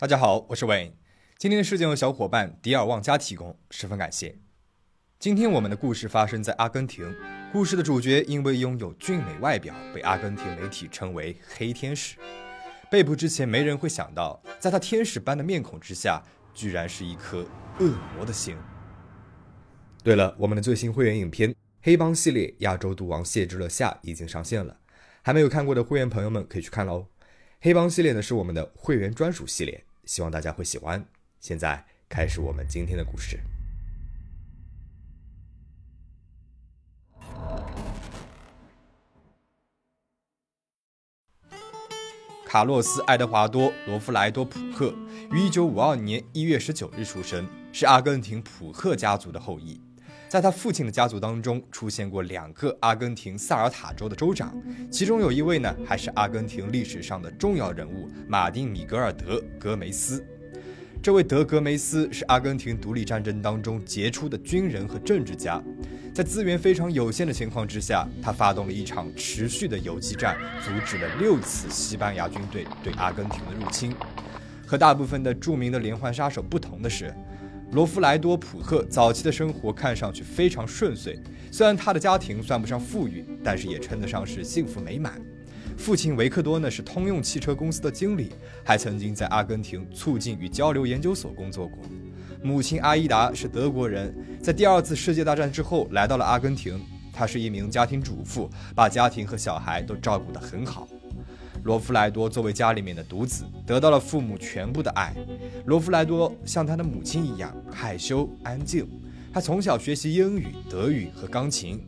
大家好，我是 Wayne。今天的事件由小伙伴迪尔旺加提供，十分感谢。今天我们的故事发生在阿根廷，故事的主角因为拥有俊美外表，被阿根廷媒体称为“黑天使”。被捕之前，没人会想到，在他天使般的面孔之下，居然是一颗恶魔的心。对了，我们的最新会员影片《黑帮系列：亚洲赌王谢之乐下》已经上线了，还没有看过的会员朋友们可以去看喽。黑帮系列呢是我们的会员专属系列。希望大家会喜欢。现在开始我们今天的故事。卡洛斯·爱德华多·罗夫莱多·普克于一九五二年一月十九日出生，是阿根廷普克家族的后裔。在他父亲的家族当中，出现过两个阿根廷萨尔塔州的州长，其中有一位呢，还是阿根廷历史上的重要人物——马丁·米格尔·德·格梅斯。这位德格梅斯是阿根廷独立战争当中杰出的军人和政治家，在资源非常有限的情况之下，他发动了一场持续的游击战，阻止了六次西班牙军队对阿根廷的入侵。和大部分的著名的连环杀手不同的是，罗弗莱多·普赫早期的生活看上去非常顺遂，虽然他的家庭算不上富裕，但是也称得上是幸福美满。父亲维克多呢是通用汽车公司的经理，还曾经在阿根廷促进与交流研究所工作过。母亲阿依达是德国人，在第二次世界大战之后来到了阿根廷，她是一名家庭主妇，把家庭和小孩都照顾得很好。罗弗莱多作为家里面的独子，得到了父母全部的爱。罗弗莱多像他的母亲一样害羞安静，他从小学习英语、德语和钢琴。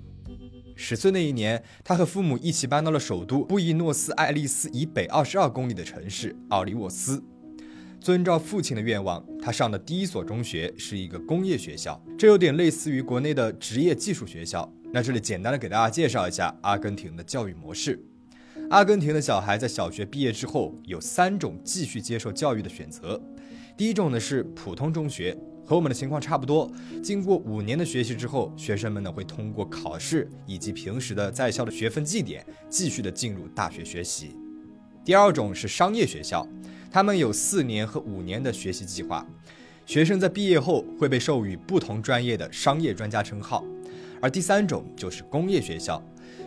十岁那一年，他和父母一起搬到了首都布宜诺斯艾利斯以北二十二公里的城市奥利沃斯。遵照父亲的愿望，他上的第一所中学是一个工业学校，这有点类似于国内的职业技术学校。那这里简单的给大家介绍一下阿根廷的教育模式。阿根廷的小孩在小学毕业之后有三种继续接受教育的选择。第一种呢是普通中学，和我们的情况差不多。经过五年的学习之后，学生们呢会通过考试以及平时的在校的学分绩点，继续的进入大学学习。第二种是商业学校，他们有四年和五年的学习计划，学生在毕业后会被授予不同专业的商业专家称号。而第三种就是工业学校。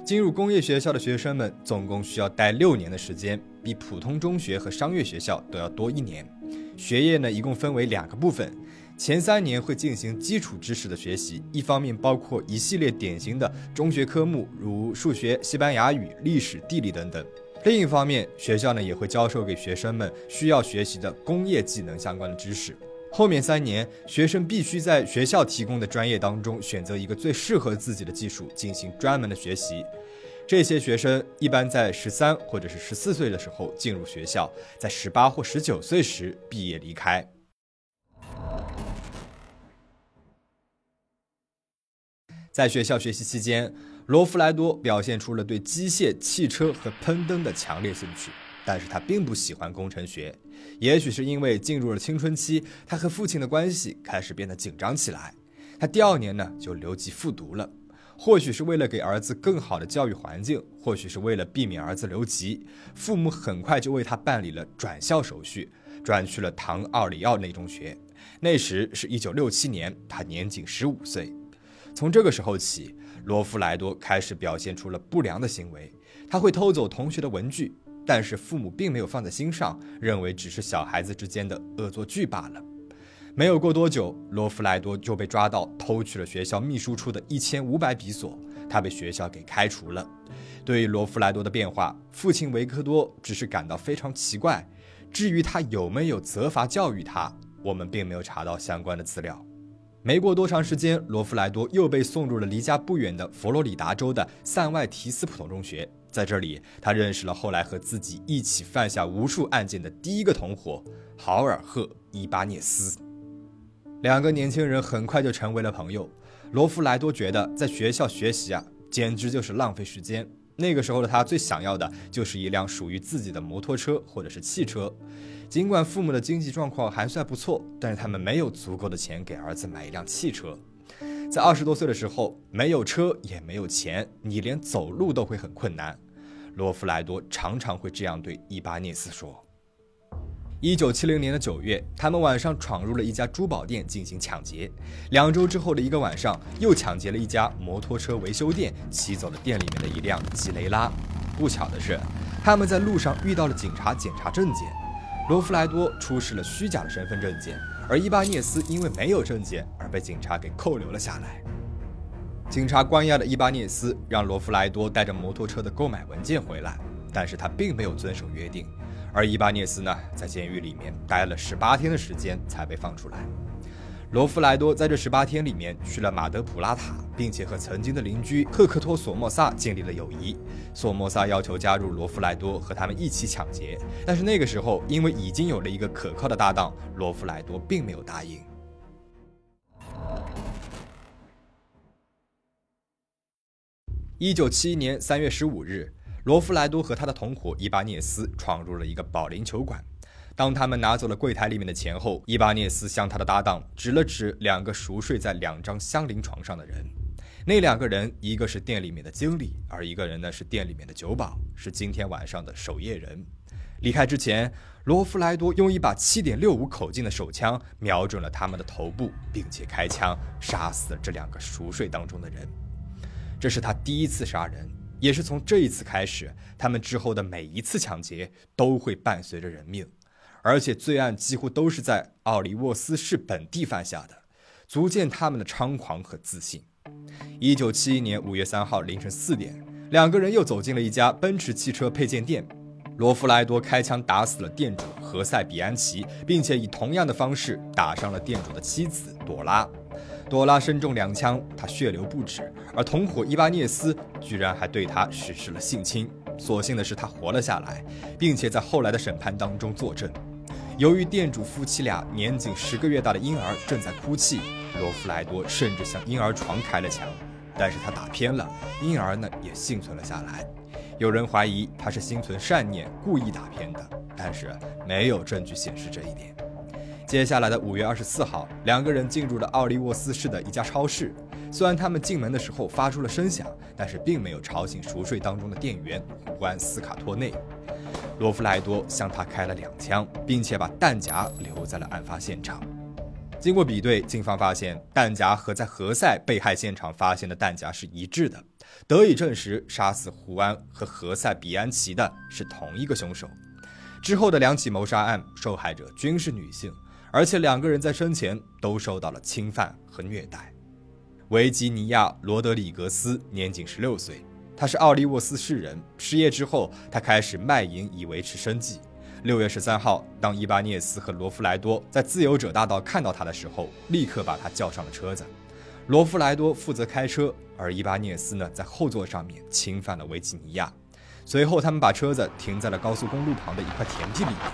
进入工业学校的学生们总共需要待六年的时间，比普通中学和商业学校都要多一年。学业呢，一共分为两个部分，前三年会进行基础知识的学习，一方面包括一系列典型的中学科目，如数学、西班牙语、历史、地理等等；另一方面，学校呢也会教授给学生们需要学习的工业技能相关的知识。后面三年，学生必须在学校提供的专业当中选择一个最适合自己的技术进行专门的学习。这些学生一般在十三或者是十四岁的时候进入学校，在十八或十九岁时毕业离开。在学校学习期间，罗弗莱多表现出了对机械、汽车和喷灯的强烈兴趣。但是他并不喜欢工程学，也许是因为进入了青春期，他和父亲的关系开始变得紧张起来。他第二年呢就留级复读了，或许是为了给儿子更好的教育环境，或许是为了避免儿子留级，父母很快就为他办理了转校手续，转去了唐奥里奥内中学。那时是一九六七年，他年仅十五岁。从这个时候起，罗弗莱多开始表现出了不良的行为，他会偷走同学的文具。但是父母并没有放在心上，认为只是小孩子之间的恶作剧罢了。没有过多久，罗弗莱多就被抓到偷取了学校秘书处的一千五百比索，他被学校给开除了。对于罗弗莱多的变化，父亲维克多只是感到非常奇怪。至于他有没有责罚教育他，我们并没有查到相关的资料。没过多长时间，罗弗莱多又被送入了离家不远的佛罗里达州的塞外提斯普通中学。在这里，他认识了后来和自己一起犯下无数案件的第一个同伙豪尔赫·伊巴涅斯。两个年轻人很快就成为了朋友。罗弗莱多觉得在学校学习啊，简直就是浪费时间。那个时候的他最想要的就是一辆属于自己的摩托车或者是汽车。尽管父母的经济状况还算不错，但是他们没有足够的钱给儿子买一辆汽车。在二十多岁的时候，没有车也没有钱，你连走路都会很困难。罗弗莱多常常会这样对伊巴涅斯说。一九七零年的九月，他们晚上闯入了一家珠宝店进行抢劫。两周之后的一个晚上，又抢劫了一家摩托车维修店，骑走了店里面的一辆吉雷拉。不巧的是，他们在路上遇到了警察检查证件，罗弗莱多出示了虚假的身份证件，而伊巴涅斯因为没有证件而被警察给扣留了下来。警察关押了伊巴涅斯，让罗弗莱多带着摩托车的购买文件回来，但是他并没有遵守约定。而伊巴涅斯呢，在监狱里面待了十八天的时间才被放出来。罗弗莱多在这十八天里面去了马德普拉塔，并且和曾经的邻居赫克托索莫萨建立了友谊。索莫萨要求加入罗弗莱多和他们一起抢劫，但是那个时候因为已经有了一个可靠的搭档，罗弗莱多并没有答应。一九七一年三月十五日。罗弗莱多和他的同伙伊巴涅斯闯入了一个保龄球馆。当他们拿走了柜台里面的钱后，伊巴涅斯向他的搭档指了指两个熟睡在两张相邻床上的人。那两个人，一个是店里面的经理，而一个人呢是店里面的酒保，是今天晚上的守夜人。离开之前，罗弗莱多用一把七点六五口径的手枪瞄准了他们的头部，并且开枪杀死了这两个熟睡当中的人。这是他第一次杀人。也是从这一次开始，他们之后的每一次抢劫都会伴随着人命，而且罪案几乎都是在奥利沃斯市本地犯下的，足见他们的猖狂和自信。一九七一年五月三号凌晨四点，两个人又走进了一家奔驰汽车配件店，罗弗莱多开枪打死了店主何塞比安奇，并且以同样的方式打伤了店主的妻子朵拉。朵拉身中两枪，他血流不止，而同伙伊巴涅斯居然还对他实施了性侵。所幸的是，他活了下来，并且在后来的审判当中作证。由于店主夫妻俩年仅十个月大的婴儿正在哭泣，罗弗莱多甚至向婴儿床开了枪，但是他打偏了，婴儿呢也幸存了下来。有人怀疑他是心存善念，故意打偏的，但是没有证据显示这一点。接下来的五月二十四号，两个人进入了奥利沃斯市的一家超市。虽然他们进门的时候发出了声响，但是并没有吵醒熟睡当中的店员胡安斯卡托内。罗弗莱多向他开了两枪，并且把弹夹留在了案发现场。经过比对，警方发现弹夹和在何塞被害现场发现的弹夹是一致的，得以证实杀死胡安和何塞比安奇的是同一个凶手。之后的两起谋杀案，受害者均是女性。而且两个人在生前都受到了侵犯和虐待。维吉尼亚·罗德里格斯年仅十六岁，他是奥利沃斯市人。失业之后，他开始卖淫以维持生计。六月十三号，当伊巴涅斯和罗弗莱多在自由者大道看到他的时候，立刻把他叫上了车子。罗弗莱多负责开车，而伊巴涅斯呢，在后座上面侵犯了维吉尼亚。随后，他们把车子停在了高速公路旁的一块田地里面。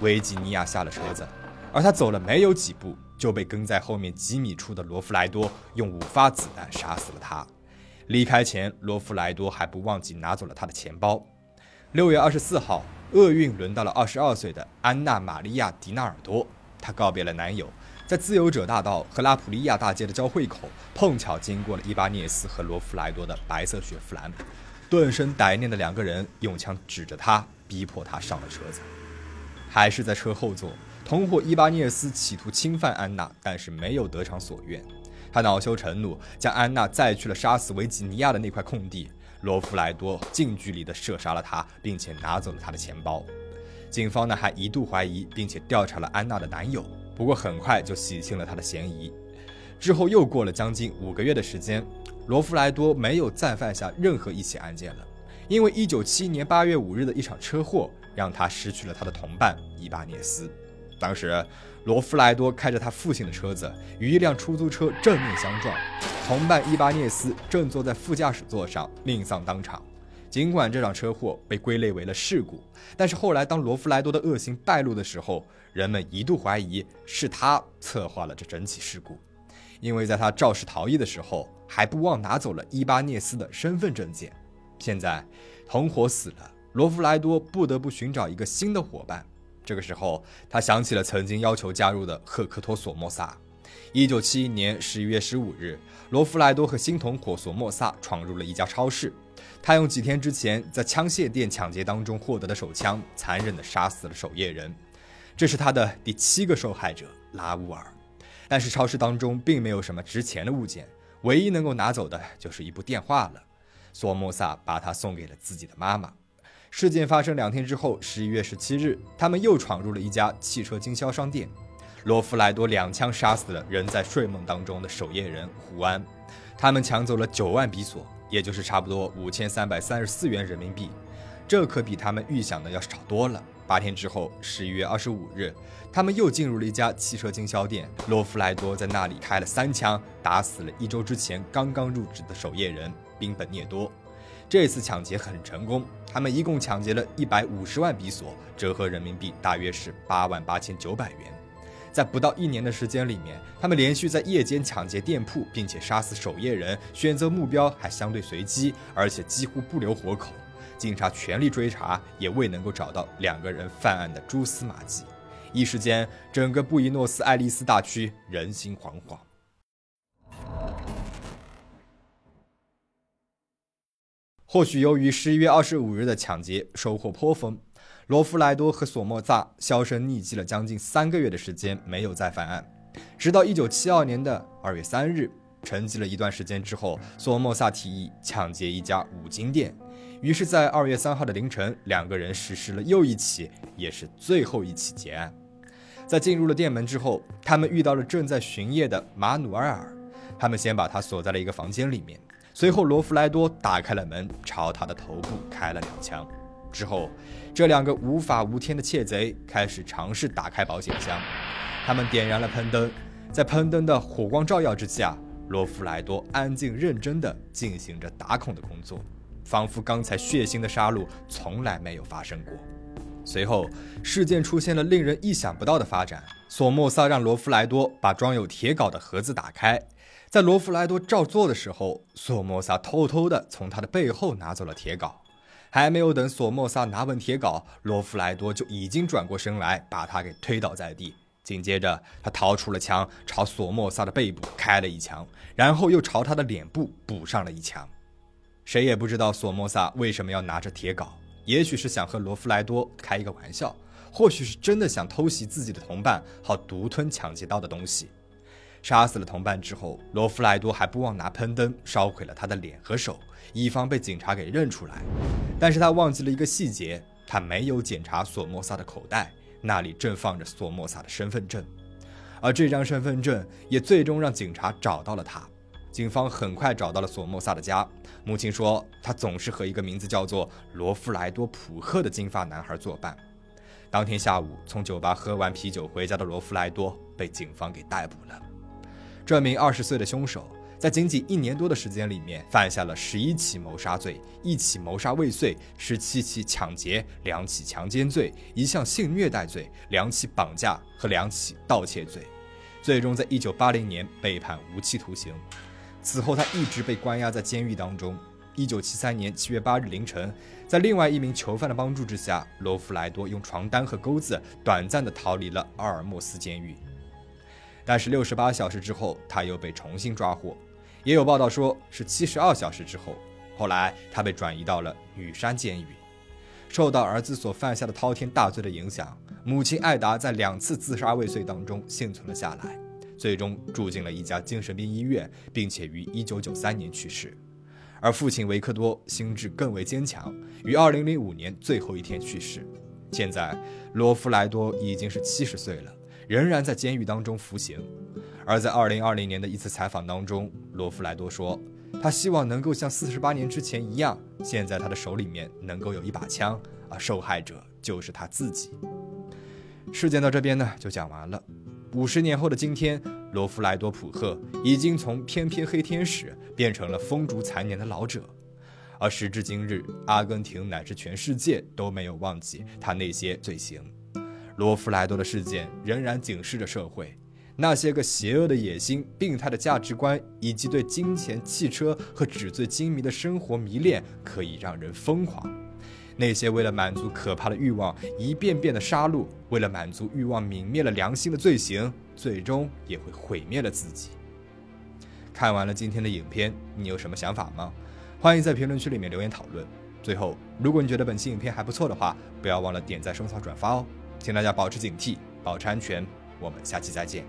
维吉尼亚下了车子。而他走了没有几步，就被跟在后面几米处的罗弗莱多用五发子弹杀死了他。离开前，罗弗莱多还不忘记拿走了他的钱包。六月二十四号，厄运轮到了二十二岁的安娜·玛利亚·迪纳尔多。她告别了男友，在自由者大道和拉普利亚大街的交汇口，碰巧经过了伊巴涅斯和罗弗莱多的白色雪佛兰。顿生歹念的两个人用枪指着他，逼迫他上了车子，还是在车后座。同伙伊巴涅斯企图侵犯安娜，但是没有得偿所愿。他恼羞成怒，将安娜载去了杀死维吉尼亚的那块空地。罗弗莱多近距离地射杀了他，并且拿走了他的钱包。警方呢还一度怀疑，并且调查了安娜的男友，不过很快就洗清了他的嫌疑。之后又过了将近五个月的时间，罗弗莱多没有再犯下任何一起案件了，因为1971年8月5日的一场车祸让他失去了他的同伴伊巴涅斯。当时，罗弗莱多开着他父亲的车子与一辆出租车正面相撞，同伴伊巴涅斯正坐在副驾驶座上，命丧当场。尽管这场车祸被归类为了事故，但是后来当罗弗莱多的恶行败露的时候，人们一度怀疑是他策划了这整起事故，因为在他肇事逃逸的时候，还不忘拿走了伊巴涅斯的身份证件。现在，同伙死了，罗弗莱多不得不寻找一个新的伙伴。这个时候，他想起了曾经要求加入的赫克托索莫萨。一九七一年十一月十五日，罗弗莱多和新同伙索莫萨闯入了一家超市。他用几天之前在枪械店抢劫当中获得的手枪，残忍地杀死了守夜人。这是他的第七个受害者拉乌尔。但是超市当中并没有什么值钱的物件，唯一能够拿走的就是一部电话了。索莫萨把它送给了自己的妈妈。事件发生两天之后，十一月十七日，他们又闯入了一家汽车经销商店。罗弗莱多两枪杀死了仍在睡梦当中的守夜人胡安。他们抢走了九万比索，也就是差不多五千三百三十四元人民币。这可比他们预想的要少多了。八天之后，十一月二十五日，他们又进入了一家汽车经销店。罗弗莱多在那里开了三枪，打死了一周之前刚刚入职的守夜人宾本涅多。这次抢劫很成功，他们一共抢劫了一百五十万比索，折合人民币大约是八万八千九百元。在不到一年的时间里面，他们连续在夜间抢劫店铺，并且杀死守夜人，选择目标还相对随机，而且几乎不留活口。警察全力追查，也未能够找到两个人犯案的蛛丝马迹。一时间，整个布宜诺斯艾利斯大区人心惶惶。或许由于十一月二十五日的抢劫收获颇丰，罗弗莱多和索莫萨销声匿迹了将近三个月的时间，没有再犯案。直到一九七二年的二月三日，沉寂了一段时间之后，索莫萨提议抢劫一家五金店。于是，在二月三号的凌晨，两个人实施了又一起，也是最后一起劫案。在进入了店门之后，他们遇到了正在巡夜的马努埃尔，他们先把他锁在了一个房间里面。随后，罗弗莱多打开了门，朝他的头部开了两枪。之后，这两个无法无天的窃贼开始尝试打开保险箱。他们点燃了喷灯，在喷灯的火光照耀之下，罗弗莱多安静认真地进行着打孔的工作，仿佛刚才血腥的杀戮从来没有发生过。随后，事件出现了令人意想不到的发展。索莫萨让罗弗莱多把装有铁镐的盒子打开。在罗弗莱多照做的时候，索莫萨偷偷地从他的背后拿走了铁镐。还没有等索莫萨拿稳铁镐，罗弗莱多就已经转过身来，把他给推倒在地。紧接着，他掏出了枪，朝索莫萨的背部开了一枪，然后又朝他的脸部补上了一枪。谁也不知道索莫萨为什么要拿着铁镐，也许是想和罗弗莱多开一个玩笑，或许是真的想偷袭自己的同伴，好独吞抢劫到的东西。杀死了同伴之后，罗弗莱多还不忘拿喷灯烧毁了他的脸和手，以防被警察给认出来。但是他忘记了一个细节，他没有检查索莫萨的口袋，那里正放着索莫萨的身份证，而这张身份证也最终让警察找到了他。警方很快找到了索莫萨的家，母亲说他总是和一个名字叫做罗弗莱多·普赫的金发男孩作伴。当天下午，从酒吧喝完啤酒回家的罗弗莱多被警方给逮捕了。这名二十岁的凶手在仅仅一年多的时间里面，犯下了十一起谋杀罪、一起谋杀未遂、十七起抢劫、两起强奸罪、一项性虐待罪、两起绑架和两起盗窃罪，最终在一九八零年被判无期徒刑。此后，他一直被关押在监狱当中。一九七三年七月八日凌晨，在另外一名囚犯的帮助之下，罗弗莱多用床单和钩子短暂地逃离了阿尔莫斯监狱。但是六十八小时之后，他又被重新抓获，也有报道说是七十二小时之后。后来他被转移到了女山监狱。受到儿子所犯下的滔天大罪的影响，母亲艾达在两次自杀未遂当中幸存了下来，最终住进了一家精神病医院，并且于一九九三年去世。而父亲维克多心智更为坚强，于二零零五年最后一天去世。现在罗弗莱多已经是七十岁了。仍然在监狱当中服刑，而在二零二零年的一次采访当中，罗弗莱多说，他希望能够像四十八年之前一样，现在他的手里面能够有一把枪，而受害者就是他自己。事件到这边呢就讲完了。五十年后的今天，罗弗莱多普赫已经从翩翩黑天使变成了风烛残年的老者，而时至今日，阿根廷乃至全世界都没有忘记他那些罪行。罗弗莱多的事件仍然警示着社会，那些个邪恶的野心、病态的价值观，以及对金钱、汽车和纸醉金迷的生活迷恋，可以让人疯狂。那些为了满足可怕的欲望一遍遍的杀戮，为了满足欲望泯灭了良心的罪行，最终也会毁灭了自己。看完了今天的影片，你有什么想法吗？欢迎在评论区里面留言讨论。最后，如果你觉得本期影片还不错的话，不要忘了点赞、收藏、转发哦。请大家保持警惕，保持安全。我们下期再见。